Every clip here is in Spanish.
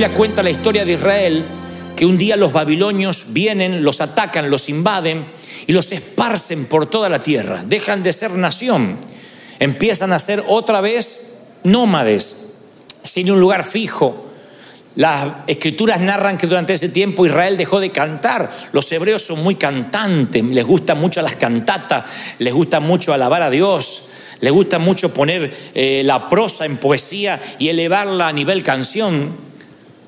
Biblia cuenta la historia de Israel, que un día los babilonios vienen, los atacan, los invaden y los esparcen por toda la tierra. Dejan de ser nación, empiezan a ser otra vez nómades, sin un lugar fijo. Las escrituras narran que durante ese tiempo Israel dejó de cantar. Los hebreos son muy cantantes, les gustan mucho las cantatas, les gusta mucho alabar a Dios, les gusta mucho poner eh, la prosa en poesía y elevarla a nivel canción.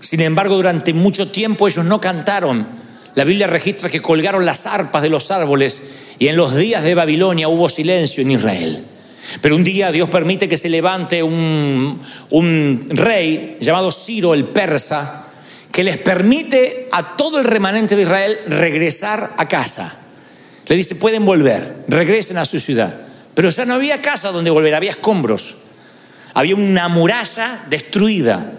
Sin embargo, durante mucho tiempo ellos no cantaron. La Biblia registra que colgaron las arpas de los árboles y en los días de Babilonia hubo silencio en Israel. Pero un día Dios permite que se levante un, un rey llamado Ciro el persa que les permite a todo el remanente de Israel regresar a casa. Le dice, pueden volver, regresen a su ciudad. Pero ya no había casa donde volver, había escombros. Había una muralla destruida.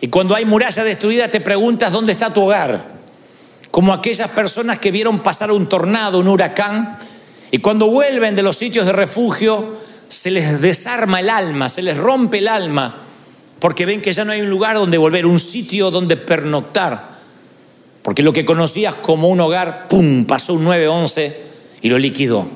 Y cuando hay muralla destruida te preguntas dónde está tu hogar. Como aquellas personas que vieron pasar un tornado, un huracán, y cuando vuelven de los sitios de refugio se les desarma el alma, se les rompe el alma, porque ven que ya no hay un lugar donde volver, un sitio donde pernoctar. Porque lo que conocías como un hogar, ¡pum!, pasó un 9-11 y lo liquidó.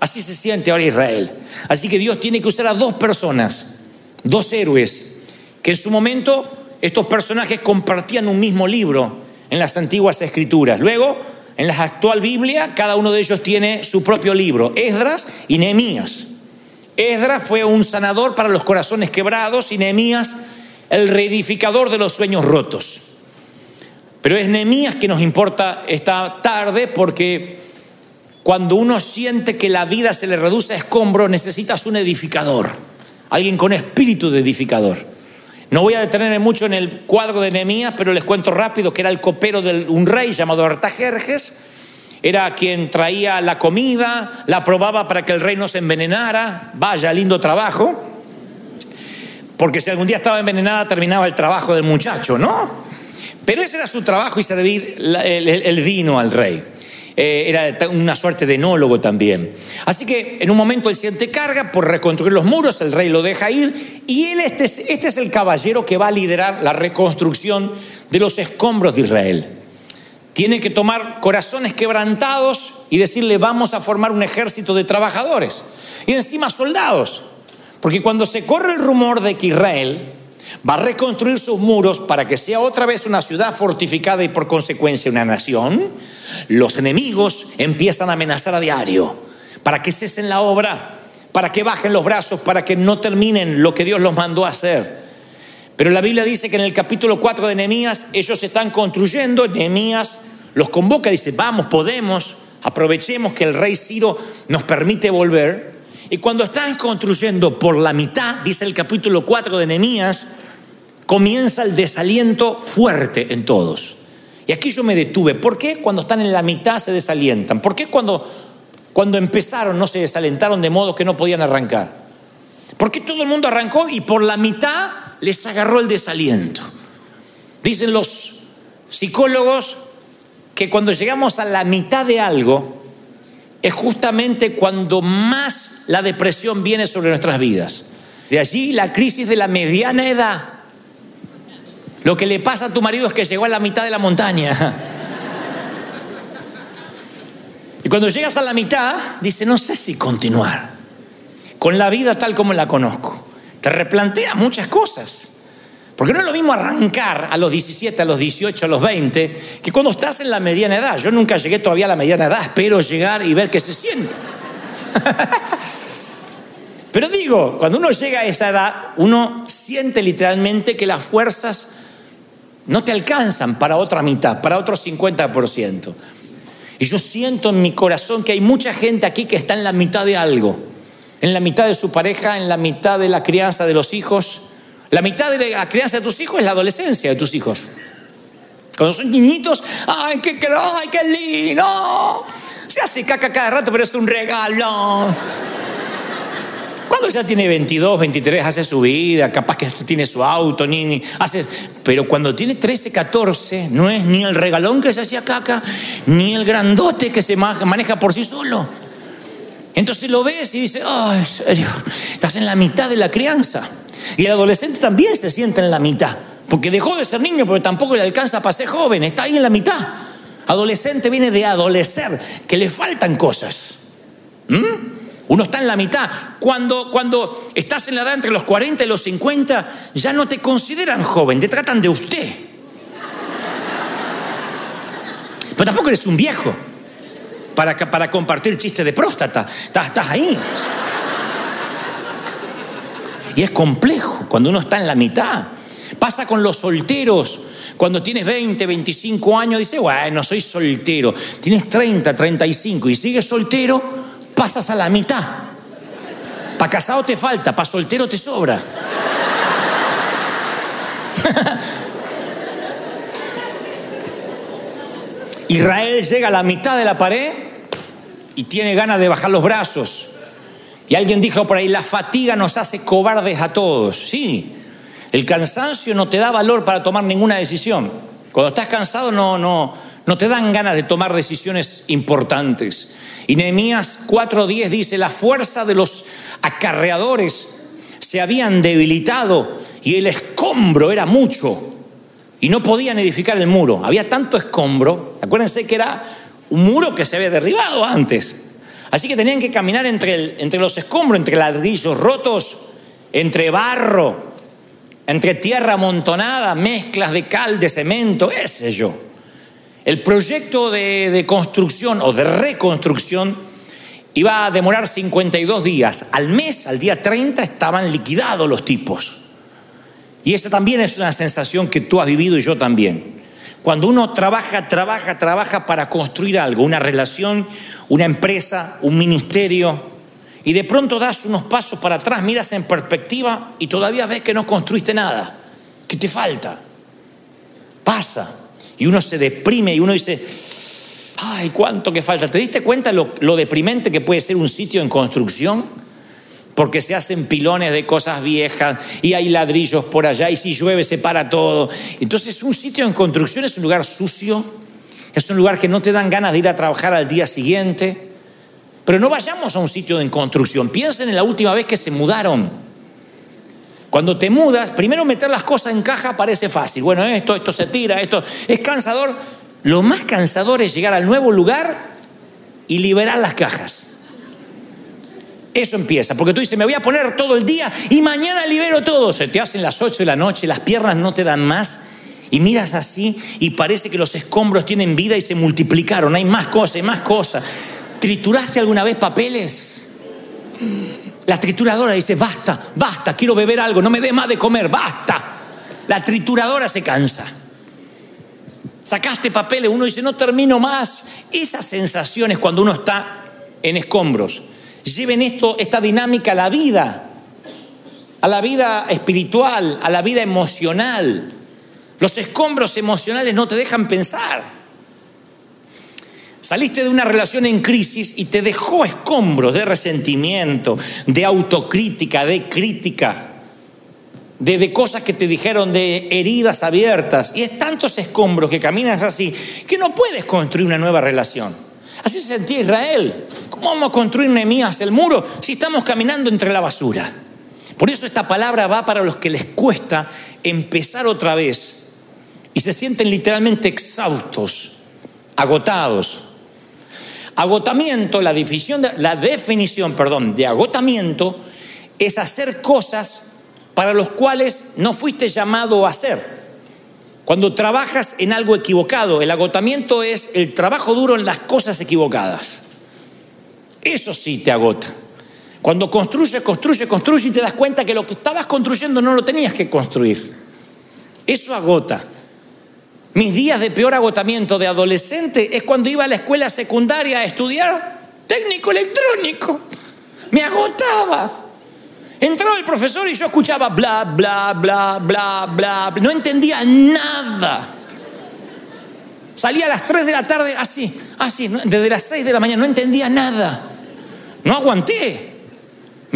Así se siente ahora Israel. Así que Dios tiene que usar a dos personas, dos héroes, que en su momento estos personajes compartían un mismo libro en las antiguas escrituras. Luego, en la actual Biblia, cada uno de ellos tiene su propio libro, Esdras y Nehemías. Esdras fue un sanador para los corazones quebrados y Nehemías el reedificador de los sueños rotos. Pero es Nehemías que nos importa esta tarde porque cuando uno siente que la vida se le reduce a escombro, necesitas un edificador, alguien con espíritu de edificador. No voy a detenerme mucho en el cuadro de Nehemías, pero les cuento rápido que era el copero de un rey llamado Artajerjes. Era quien traía la comida, la probaba para que el rey no se envenenara. Vaya, lindo trabajo. Porque si algún día estaba envenenada, terminaba el trabajo del muchacho, ¿no? Pero ese era su trabajo y servir el, vino al rey. Eh, era una suerte de enólogo también. Así que en un momento él siente carga por reconstruir los muros, el rey lo deja ir y él, este es, este es el caballero que va a liderar la reconstrucción de los escombros de Israel. Tiene que tomar corazones quebrantados y decirle vamos a formar un ejército de trabajadores y encima soldados. Porque cuando se corre el rumor de que Israel va a reconstruir sus muros para que sea otra vez una ciudad fortificada y por consecuencia una nación, los enemigos empiezan a amenazar a diario para que cesen la obra, para que bajen los brazos, para que no terminen lo que Dios los mandó a hacer. Pero la Biblia dice que en el capítulo 4 de Nehemías ellos están construyendo, Nehemías los convoca dice, vamos, podemos, aprovechemos que el rey Ciro nos permite volver. Y cuando están construyendo por la mitad, dice el capítulo 4 de Nehemías, comienza el desaliento fuerte en todos. Y aquí yo me detuve. ¿Por qué cuando están en la mitad se desalientan? ¿Por qué cuando, cuando empezaron no se desalentaron de modo que no podían arrancar? ¿Por qué todo el mundo arrancó y por la mitad les agarró el desaliento? Dicen los psicólogos que cuando llegamos a la mitad de algo es justamente cuando más la depresión viene sobre nuestras vidas. De allí la crisis de la mediana edad. Lo que le pasa a tu marido es que llegó a la mitad de la montaña. Y cuando llegas a la mitad, dice, no sé si continuar con la vida tal como la conozco. Te replantea muchas cosas. Porque no es lo mismo arrancar a los 17, a los 18, a los 20, que cuando estás en la mediana edad. Yo nunca llegué todavía a la mediana edad, espero llegar y ver qué se siente. Pero digo, cuando uno llega a esa edad, uno siente literalmente que las fuerzas no te alcanzan para otra mitad, para otro 50%. Y yo siento en mi corazón que hay mucha gente aquí que está en la mitad de algo, en la mitad de su pareja, en la mitad de la crianza de los hijos. La mitad de la crianza de tus hijos es la adolescencia de tus hijos. Cuando son niñitos, ¡ay, qué, ay, qué lindo! Se hace caca cada rato, pero es un regalo. Cuando ya tiene 22, 23, hace su vida, capaz que tiene su auto, ni, hace, pero cuando tiene 13, 14, no es ni el regalón que se hacía caca, ni el grandote que se maneja por sí solo. Entonces lo ves y dices, oh, en serio, estás en la mitad de la crianza. Y el adolescente también se siente en la mitad, porque dejó de ser niño, pero tampoco le alcanza para ser joven, está ahí en la mitad. Adolescente viene de adolecer, que le faltan cosas. ¿Mm? Uno está en la mitad. Cuando, cuando estás en la edad entre los 40 y los 50, ya no te consideran joven, te tratan de usted. Pero tampoco eres un viejo para, para compartir chistes de próstata. Estás, ahí. Y es complejo cuando uno está en la mitad. Pasa con los solteros. Cuando tienes 20, 25 años, dices, bueno, soy soltero. Tienes 30, 35 y sigues soltero pasas a la mitad. Para casado te falta, para soltero te sobra. Israel llega a la mitad de la pared y tiene ganas de bajar los brazos. Y alguien dijo por ahí, la fatiga nos hace cobardes a todos. Sí, el cansancio no te da valor para tomar ninguna decisión. Cuando estás cansado no, no, no te dan ganas de tomar decisiones importantes. Y Nehemías 4:10 dice, la fuerza de los acarreadores se habían debilitado y el escombro era mucho y no podían edificar el muro. Había tanto escombro, acuérdense que era un muro que se había derribado antes. Así que tenían que caminar entre, entre los escombros, entre ladrillos rotos, entre barro, entre tierra amontonada, mezclas de cal, de cemento, qué sé yo. El proyecto de, construcción o de reconstrucción iba a demorar 52 días. Al mes, al día 30, estaban liquidados los tipos. Y esa también es una sensación que tú has vivido y yo también. Cuando uno trabaja, trabaja, trabaja para construir algo, una relación, una empresa, un ministerio, y de pronto das unos pasos para atrás, miras en perspectiva y todavía ves que no construiste nada, que te falta. Pasa. Y uno se deprime y uno dice, ay, cuánto que falta. ¿Te diste cuenta lo, deprimente que puede ser un sitio en construcción? Porque se hacen pilones de cosas viejas y hay ladrillos por allá y si llueve se para todo. Entonces un sitio en construcción es un lugar sucio, es un lugar que no te dan ganas de ir a trabajar al día siguiente. Pero no vayamos a un sitio en construcción. Piensen en la última vez que se mudaron. Cuando te mudas, primero meter las cosas en caja parece fácil. Bueno, esto, esto se tira, esto es cansador. Lo más cansador es llegar al nuevo lugar y liberar las cajas. Eso empieza, porque tú dices, me voy a poner todo el día y mañana libero todo. Se te hacen las 8 de la noche, las piernas no te dan más y miras así y parece que los escombros tienen vida y se multiplicaron. Hay más cosas, hay más cosas. ¿Trituraste alguna vez papeles? La trituradora dice, basta, basta, quiero beber algo, no me dé más de comer, basta. La trituradora se cansa. Sacaste papeles, uno dice, no termino más. Esas sensaciones cuando uno está en escombros. Lleven esto, esta dinámica a la vida, a la vida espiritual, a la vida emocional. Los escombros emocionales no te dejan pensar. Saliste de una relación en crisis y te dejó escombros de resentimiento, de autocrítica, de crítica, de, cosas que te dijeron, de heridas abiertas. Y es tantos escombros que caminas así que no puedes construir una nueva relación. Así se sentía Israel. ¿Cómo vamos a construir Nehemías el muro si estamos caminando entre la basura? Por eso esta palabra va para los que les cuesta empezar otra vez y se sienten literalmente exhaustos, agotados, Agotamiento, la definición, de, perdón, de agotamiento es hacer cosas para los cuales no fuiste llamado a hacer. Cuando trabajas en algo equivocado, el agotamiento es el trabajo duro en las cosas equivocadas. Eso sí te agota. Cuando construyes, construyes, construyes y te das cuenta que lo que estabas construyendo no lo tenías que construir. Eso agota. Mis días de peor agotamiento de adolescente es cuando iba a la escuela secundaria a estudiar técnico electrónico. Me agotaba. Entraba el profesor y yo escuchaba bla, bla, bla, bla, bla. No entendía nada. Salía a las 3 de la tarde así, así, desde las 6 de la mañana, no entendía nada. No aguanté.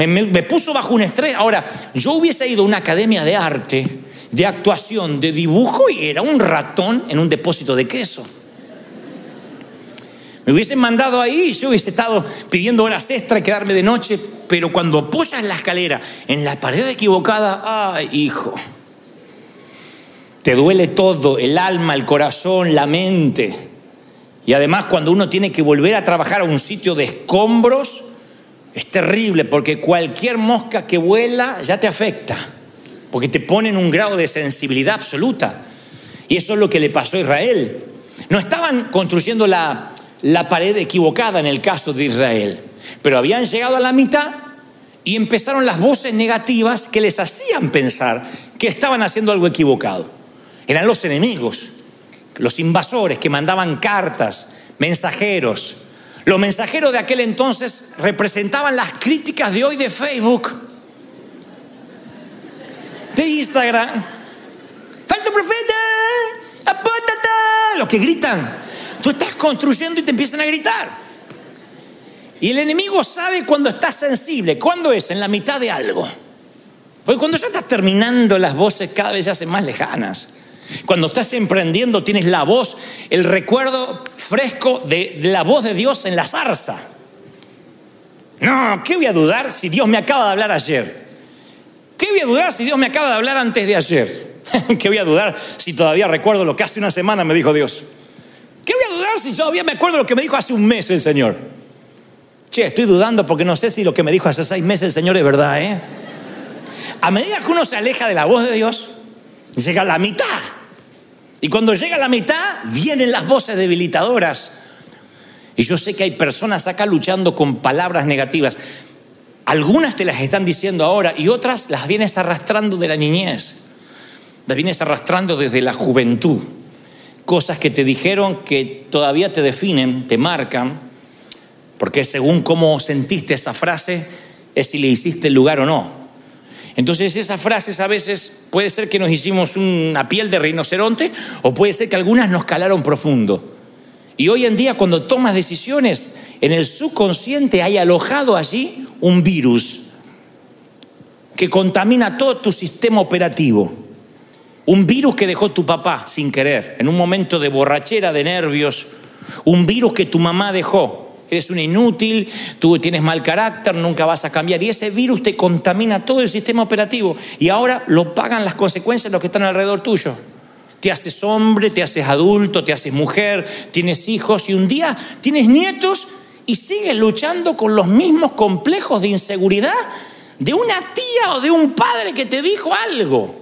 Me, puso bajo un estrés. Ahora, yo hubiese ido a una academia de arte de actuación, de dibujo y era un ratón en un depósito de queso. Me hubiesen mandado ahí, yo hubiese estado pidiendo horas extra y quedarme de noche, pero cuando apoyas la escalera en la pared equivocada, ay hijo, te duele todo, el alma, el corazón, la mente. Y además cuando uno tiene que volver a trabajar a un sitio de escombros, es terrible porque cualquier mosca que vuela ya te afecta porque te ponen un grado de sensibilidad absoluta. Y eso es lo que le pasó a Israel. No estaban construyendo la, la pared equivocada en el caso de Israel, pero habían llegado a la mitad y empezaron las voces negativas que les hacían pensar que estaban haciendo algo equivocado. Eran los enemigos, los invasores que mandaban cartas, mensajeros. Los mensajeros de aquel entonces representaban las críticas de hoy de Facebook de Instagram. ¡Falso profeta! ¡Apótate! Los que gritan. Tú estás construyendo y te empiezan a gritar. Y el enemigo sabe cuando estás sensible. ¿Cuándo es? En la mitad de algo. Porque cuando ya estás terminando, las voces cada vez se hacen más lejanas. Cuando estás emprendiendo, tienes la voz, el recuerdo fresco de, la voz de Dios en la zarza. No, ¿qué voy a dudar si Dios me acaba de hablar ayer? ¿Qué voy a dudar si Dios me acaba de hablar antes de ayer? ¿Qué voy a dudar si todavía recuerdo lo que hace una semana me dijo Dios? ¿Qué voy a dudar si todavía me acuerdo lo que me dijo hace un mes el Señor? Che, estoy dudando porque no sé si lo que me dijo hace seis meses el Señor es verdad, ¿eh? A medida que uno se aleja de la voz de Dios, llega a la mitad. Y cuando llega la mitad, vienen las voces debilitadoras. Y yo sé que hay personas acá luchando con palabras negativas. Algunas te las están diciendo ahora y otras las vienes arrastrando de la niñez, las vienes arrastrando desde la juventud. Cosas que te dijeron que todavía te definen, te marcan, porque según cómo sentiste esa frase es si le hiciste lugar o no. Entonces esas frases a veces puede ser que nos hicimos una piel de rinoceronte o puede ser que algunas nos calaron profundo. Y hoy en día cuando tomas decisiones, en el subconsciente hay alojado allí un virus que contamina todo tu sistema operativo. Un virus que dejó tu papá sin querer, en un momento de borrachera, de nervios. Un virus que tu mamá dejó. Eres un inútil, tú tienes mal carácter, nunca vas a cambiar. Y ese virus te contamina todo el sistema operativo. Y ahora lo pagan las consecuencias de los que están alrededor tuyo. Te haces hombre, te haces adulto, te haces mujer, tienes hijos y un día tienes nietos y sigues luchando con los mismos complejos de inseguridad de una tía o de un padre que te dijo algo.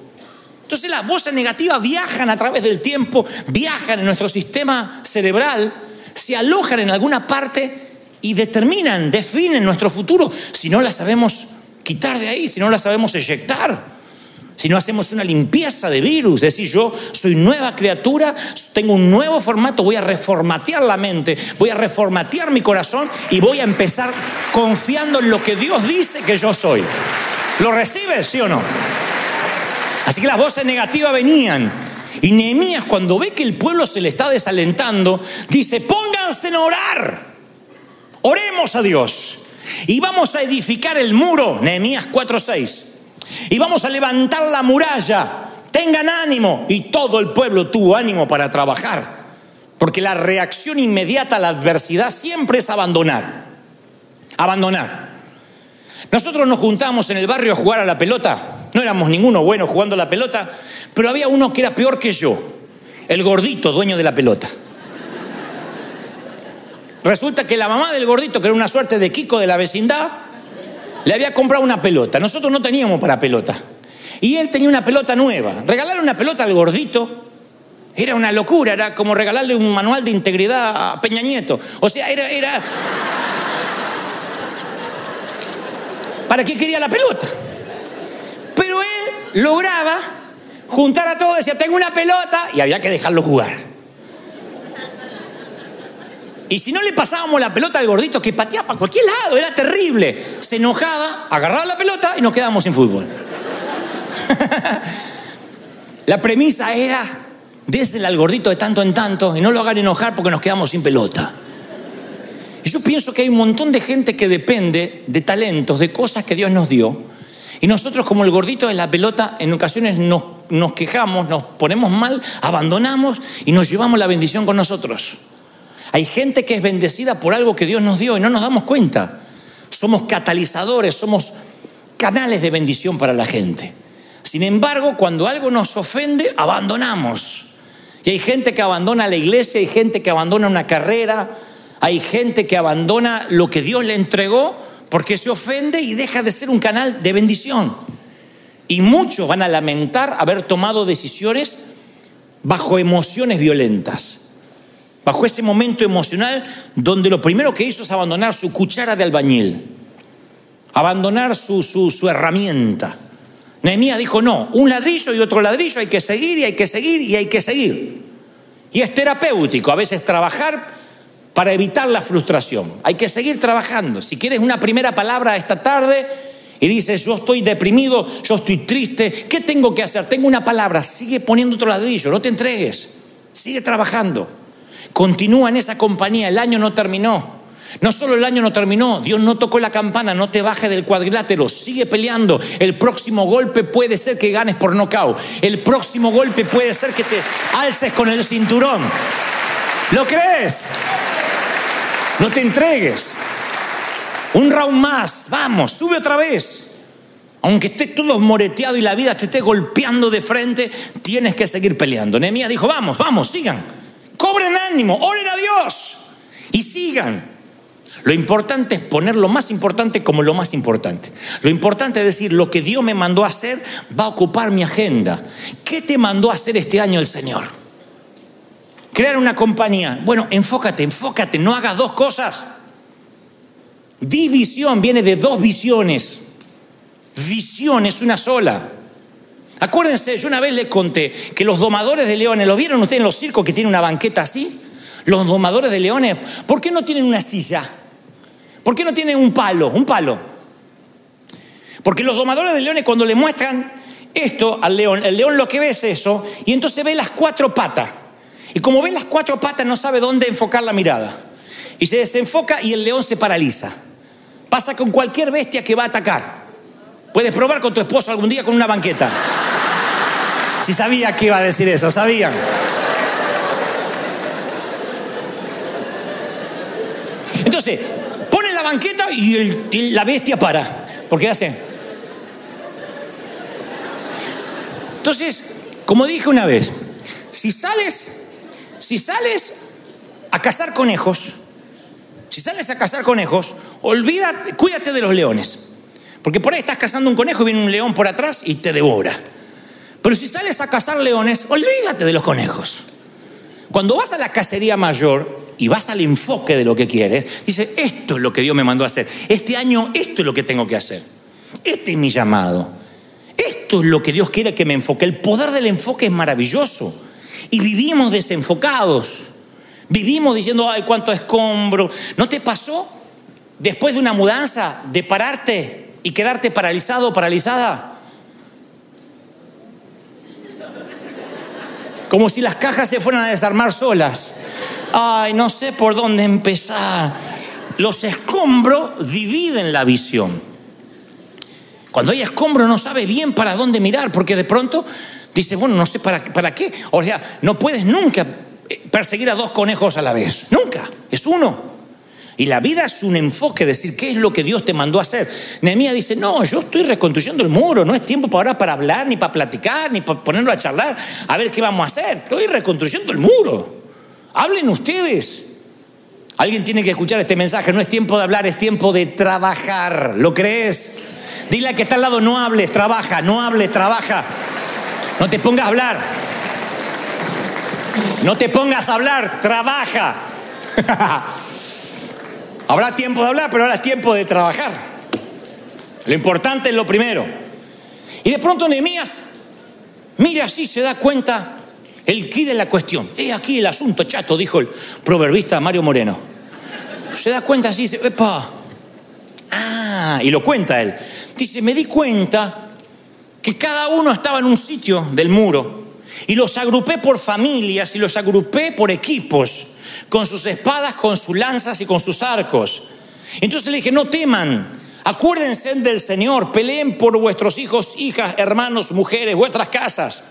Entonces las voces negativas viajan a través del tiempo, viajan en nuestro sistema cerebral, se alojan en alguna parte y determinan, definen nuestro futuro si no las sabemos quitar de ahí, si no las sabemos eyectar si no hacemos una limpieza de virus, decir yo soy nueva criatura, tengo un nuevo formato, voy a reformatear la mente, voy a reformatear mi corazón y voy a empezar confiando en lo que Dios dice que yo soy. ¿Lo recibes, sí o no? Así que las voces negativas venían. Y Nehemías cuando ve que el pueblo se le está desalentando, dice, pónganse a orar. Oremos a Dios. Y vamos a edificar el muro, Nehemías 4:6. Y vamos a levantar la muralla. Tengan ánimo. Y todo el pueblo tuvo ánimo para trabajar. Porque la reacción inmediata a la adversidad siempre es abandonar. Abandonar. Nosotros nos juntamos en el barrio a jugar a la pelota. No éramos ninguno bueno jugando la pelota, pero había uno que era peor que yo. El gordito dueño de la pelota. resulta que la mamá del gordito, que era una suerte de Kiko de la vecindad, le había comprado una pelota. Nosotros no teníamos para pelota. Y él tenía una pelota nueva. Regalarle una pelota al gordito era una locura, era como regalarle un manual de integridad a Peña Nieto. O sea, era, era... ¿Para qué quería la pelota? Pero él lograba juntar a todos, decía, tengo una pelota, y había que dejarlo jugar. Y si no le pasábamos la pelota al gordito que pateaba para cualquier lado, era terrible. Se enojaba, agarraba la pelota y nos quedábamos sin fútbol. la premisa era, désela al gordito de tanto en tanto y no lo hagan enojar porque nos quedamos sin pelota. Y yo pienso que hay un montón de gente que depende de talentos, de cosas que Dios nos dio. Y nosotros como el gordito de la pelota en ocasiones nos, nos quejamos, nos ponemos mal, abandonamos y nos llevamos la bendición con nosotros. Hay gente que es bendecida por algo que Dios nos dio y no nos damos cuenta. Somos catalizadores, somos canales de bendición para la gente. Sin embargo, cuando algo nos ofende, abandonamos. Y hay gente que abandona la iglesia, hay gente que abandona una carrera, hay gente que abandona lo que Dios le entregó porque se ofende y deja de ser un canal de bendición. Y muchos van a lamentar haber tomado decisiones bajo emociones violentas bajo ese momento emocional donde lo primero que hizo es abandonar su cuchara de albañil, abandonar su, su, herramienta. Nehemías dijo, no, un ladrillo y otro ladrillo, hay que seguir y hay que seguir y hay que seguir. Y es terapéutico a veces trabajar para evitar la frustración. Hay que seguir trabajando. Si quieres una primera palabra esta tarde y dices, yo estoy deprimido, yo estoy triste, ¿qué tengo que hacer? Tengo una palabra, sigue poniendo otro ladrillo, no te entregues, sigue trabajando. Continúa en esa compañía, el año no terminó. No solo el año no terminó, Dios no tocó la campana, no te baje del cuadrilátero, sigue peleando. El próximo golpe puede ser que ganes por nocaut. El próximo golpe puede ser que te alces con el cinturón. ¿Lo crees? No te entregues. Un round más, vamos, sube otra vez. Aunque estés todo moreteado y la vida te esté golpeando de frente, tienes que seguir peleando. Nehemías dijo, vamos, vamos, sigan. Cobren ánimo, oren a Dios y sigan. Lo importante es poner lo más importante como lo más importante. Lo importante es decir, lo que Dios me mandó a hacer va a ocupar mi agenda. ¿Qué te mandó a hacer este año el Señor? Crear una compañía. Bueno, enfócate, enfócate, no hagas dos cosas. División viene de dos visiones. Visión es una sola. Acuérdense, yo una vez les conté que los domadores de leones, ¿lo vieron ustedes en los circos que tienen una banqueta así? Los domadores de leones, ¿por qué no tienen una silla? ¿Por qué no tienen un palo? Un palo. Porque los domadores de leones cuando le muestran esto al león, el león lo que ve es eso, y entonces ve las cuatro patas. Y como ve las cuatro patas no sabe dónde enfocar la mirada. Y se desenfoca y el león se paraliza. Pasa con cualquier bestia que va a atacar. Puedes probar con tu esposo algún día con una banqueta. Si sabía que iba a decir eso, sabían. Entonces, pone la banqueta y, la bestia para. ¿Por qué hace? Entonces, como dije una vez, si sales, si sales a cazar conejos, si sales a cazar conejos, olvida, cuídate de los leones. Porque por ahí estás cazando un conejo y viene un león por atrás y te devora. Pero si sales a cazar leones, olvídate de los conejos. Cuando vas a la cacería mayor y vas al enfoque de lo que quieres, dices, esto es lo que Dios me mandó a hacer. Este año esto es lo que tengo que hacer. Este es mi llamado. Esto es lo que Dios quiere que me enfoque. El poder del enfoque es maravilloso. Y vivimos desenfocados. Vivimos diciendo, ay, cuánto escombro. ¿No te pasó después de una mudanza de pararte y quedarte paralizado o paralizada? como si las cajas se fueran a desarmar solas. Ay, no sé por dónde empezar. Los escombros dividen la visión. Cuando hay escombro no sabe bien para dónde mirar, porque de pronto dice, bueno, no sé para, para qué. O sea, no puedes nunca perseguir a dos conejos a la vez. Nunca. Es uno. Y la vida es un enfoque, decir, ¿qué es lo que Dios te mandó a hacer? Nehemías dice, no, yo estoy reconstruyendo el muro, no es tiempo para ahora para hablar, ni para platicar, ni para ponerlo a charlar, a ver qué vamos a hacer. Estoy reconstruyendo el muro. Hablen ustedes. Alguien tiene que escuchar este mensaje. No es tiempo de hablar, es tiempo de trabajar. ¿Lo crees? Dile a que está al lado, no hables, trabaja, no hables, trabaja. No te pongas a hablar. No te pongas a hablar, trabaja. Habrá tiempo de hablar, pero ahora es tiempo de trabajar. Lo importante es lo primero. Y de pronto Nehemías, mira así, se da cuenta el quid de la cuestión. He aquí el asunto chato, dijo el proverbista Mario Moreno. Se da cuenta así, dice, epa, ah, y lo cuenta él. Dice, me di cuenta que cada uno estaba en un sitio del muro y los agrupé por familias y los agrupé por equipos, con sus espadas, con sus lanzas y con sus arcos. Entonces le dije, no teman, acuérdense del Señor, peleen por vuestros hijos, hijas, hermanos, mujeres, vuestras casas.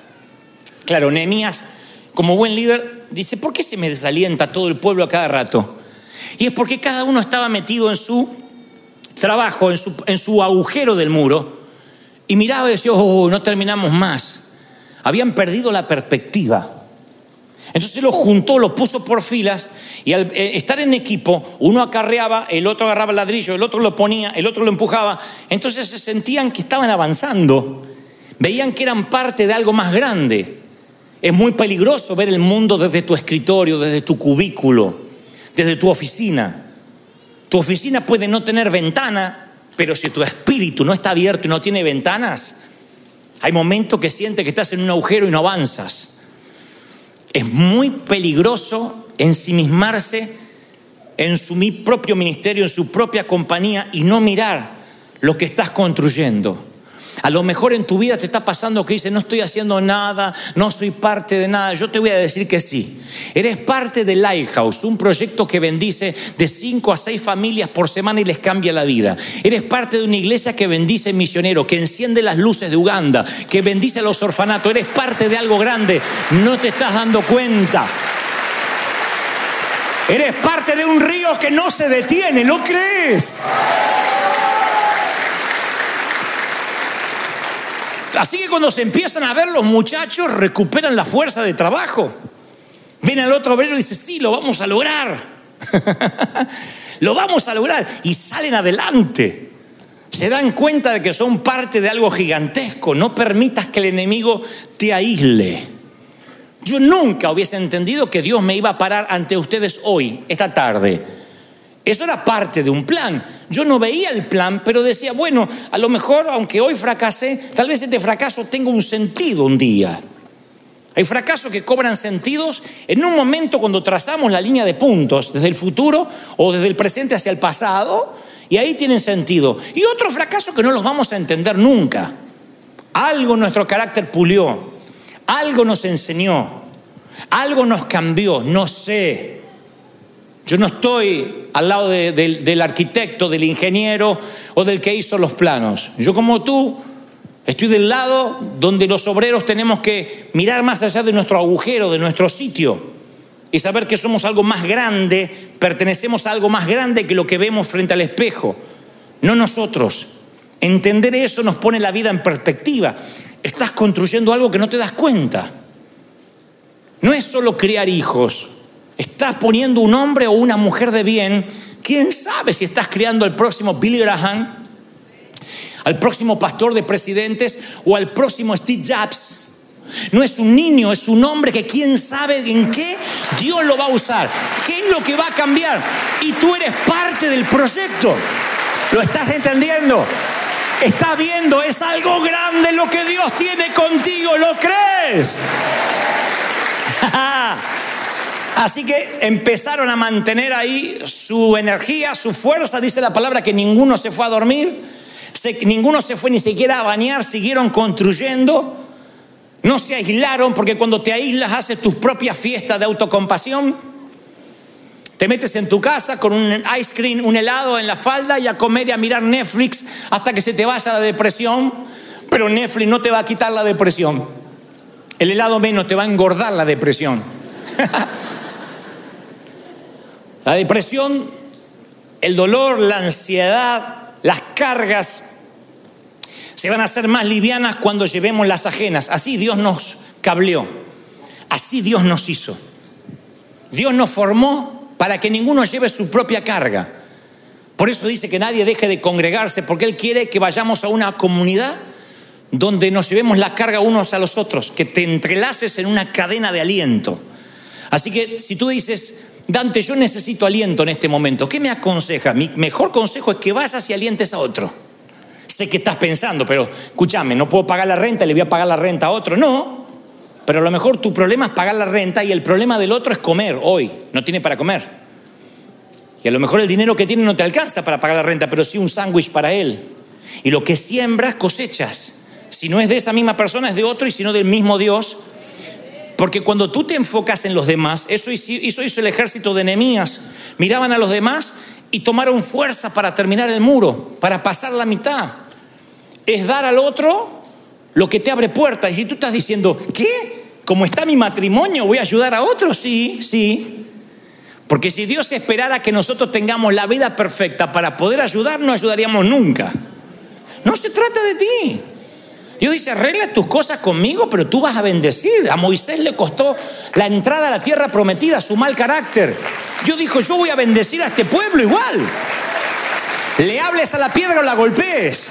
Claro, Nehemías, como buen líder, dice, ¿por qué se me desalienta todo el pueblo a cada rato? Y es porque cada uno estaba metido en su trabajo, en su, en su agujero del muro, y miraba y decía, oh, no terminamos más. Habían perdido la perspectiva. Entonces lo juntó, lo puso por filas y al eh, estar en equipo, uno acarreaba, el otro agarraba el ladrillo, el otro lo ponía, el otro lo empujaba. Entonces se sentían que estaban avanzando, veían que eran parte de algo más grande. Es muy peligroso ver el mundo desde tu escritorio, desde tu cubículo, desde tu oficina. Tu oficina puede no tener ventana, pero si tu espíritu no está abierto y no tiene ventanas, hay momentos que sientes que estás en un agujero y no avanzas. Es muy peligroso ensimismarse en su propio ministerio, en su propia compañía y no mirar lo que estás construyendo. A lo mejor en tu vida te está pasando que dices, no estoy haciendo nada, no soy parte de nada. Yo te voy a decir que sí. Eres parte de Lighthouse, un proyecto que bendice de cinco a seis familias por semana y les cambia la vida. Eres parte de una iglesia que bendice misioneros, que enciende las luces de Uganda, que bendice a los orfanatos. Eres parte de algo grande. No te estás dando cuenta. Eres parte de un río que no se detiene, ¿lo crees? Así que cuando se empiezan a ver los muchachos recuperan la fuerza de trabajo. Viene al otro obrero y dice, sí, lo vamos a lograr. lo vamos a lograr. Y salen adelante. Se dan cuenta de que son parte de algo gigantesco. No permitas que el enemigo te aísle. Yo nunca hubiese entendido que Dios me iba a parar ante ustedes hoy, esta tarde. Eso era parte de un plan. Yo no veía el plan, pero decía, bueno, a lo mejor, aunque hoy fracasé, tal vez este fracaso tenga un sentido un día. Hay fracasos que cobran sentidos en un momento cuando trazamos la línea de puntos, desde el futuro o desde el presente hacia el pasado, y ahí tienen sentido. Y otros fracasos que no los vamos a entender nunca. Algo nuestro carácter pulió, algo nos enseñó, algo nos cambió, no sé. Yo no estoy al lado de, del, del arquitecto, del ingeniero o del que hizo los planos. Yo como tú estoy del lado donde los obreros tenemos que mirar más allá de nuestro agujero, de nuestro sitio y saber que somos algo más grande, pertenecemos a algo más grande que lo que vemos frente al espejo, no nosotros. Entender eso nos pone la vida en perspectiva. Estás construyendo algo que no te das cuenta. No es solo criar hijos, estás poniendo un hombre o una mujer de bien. ¿Quién sabe si estás criando al próximo Billy Graham, al próximo pastor de presidentes o al próximo Steve Jobs? No es un niño, es un hombre que quién sabe en qué Dios lo va a usar, qué es lo que va a cambiar. Y tú eres parte del proyecto. ¿Lo estás entendiendo? Está viendo, es algo grande lo que Dios tiene contigo, ¿lo crees? Así que empezaron a mantener ahí su energía, su fuerza, dice la palabra que ninguno se fue a dormir, ninguno se fue ni siquiera a bañar, siguieron construyendo, no se aislaron porque cuando te aíslas haces tus propias fiestas de autocompasión. Te metes en tu casa con un ice cream, un helado en la falda y a comer y a mirar Netflix hasta que se te vaya la depresión. Pero Netflix no te va a quitar la depresión. El helado menos te va a engordar la depresión. la depresión, el dolor, la ansiedad, las cargas se van a hacer más livianas cuando llevemos las ajenas. Así Dios nos cableó. Así Dios nos hizo. Dios nos formó para que ninguno lleve su propia carga. Por eso dice que nadie deje de congregarse, porque Él quiere que vayamos a una comunidad donde nos llevemos la carga unos a los otros, que te entrelaces en una cadena de aliento. Así que si tú dices, Dante, yo necesito aliento en este momento, ¿qué me aconseja? Mi mejor consejo es que vayas y alientes a otro. Sé que estás pensando, pero escúchame, no puedo pagar la renta, le voy a pagar la renta a otro. No, pero a lo mejor tu problema es pagar la renta y el problema del otro es comer hoy, no tiene para comer. Y a lo mejor el dinero que tiene no te alcanza para pagar la renta, pero sí un sándwich para él. Y lo que siembras cosechas. Si no es de esa misma persona, es de otro y si no del mismo Dios. Porque cuando tú te enfocas en los demás, eso hizo, el ejército de Nehemías. Miraban a los demás y tomaron fuerza para terminar el muro, para pasar la mitad. Es dar al otro lo que te abre puertas. Y si tú estás diciendo, ¿qué? Como está mi matrimonio, voy a ayudar a otro, sí, sí. Porque si Dios esperara que nosotros tengamos la vida perfecta para poder ayudar, no ayudaríamos nunca. No se trata de ti. Dios dice, arregla tus cosas conmigo, pero tú vas a bendecir. A Moisés le costó la entrada a la tierra prometida, su mal carácter. Dios dijo, yo voy a bendecir a este pueblo igual. Le hables a la piedra o la golpees.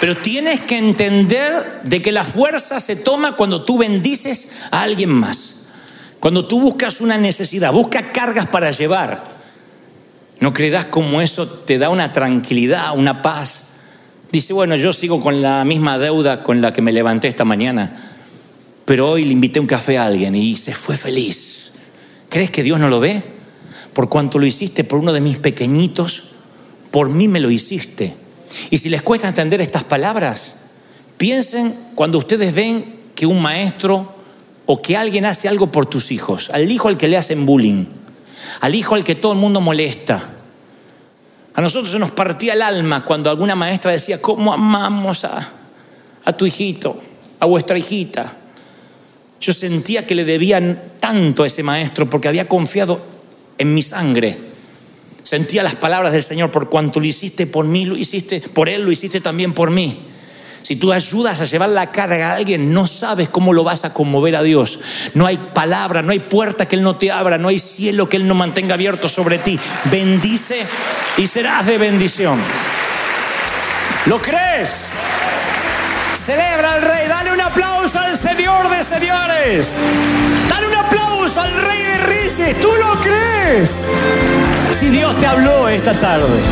Pero tienes que entender de que la fuerza se toma cuando tú bendices a alguien más. Cuando tú buscas una necesidad, busca cargas para llevar. No creerás como eso te da una tranquilidad, una paz. Dice, bueno, yo sigo con la misma deuda con la que me levanté esta mañana, pero hoy le invité un café a alguien y se fue feliz. ¿Crees que Dios no lo ve? Por cuanto lo hiciste por uno de mis pequeñitos, por mí me lo hiciste. Y si les cuesta entender estas palabras, piensen cuando ustedes ven que un maestro o que alguien hace algo por tus hijos, al hijo al que le hacen bullying, al hijo al que todo el mundo molesta, a nosotros se nos partía el alma cuando alguna maestra decía, ¿cómo amamos a, a tu hijito, a vuestra hijita? Yo sentía que le debían tanto a ese maestro porque había confiado en mi sangre. Sentía las palabras del Señor, por cuanto lo hiciste por mí, lo hiciste por Él, lo hiciste también por mí. Si tú ayudas a llevar la carga a alguien, no sabes cómo lo vas a conmover a Dios. No hay palabra, no hay puerta que Él no te abra, no hay cielo que Él no mantenga abierto sobre ti. Bendice y serás de bendición. ¿Lo crees? Celebra al Rey, dale un aplauso al Señor de señores. Dale un aplauso al Rey de Reyes. ¿Tú lo crees? Si Dios te habló esta tarde.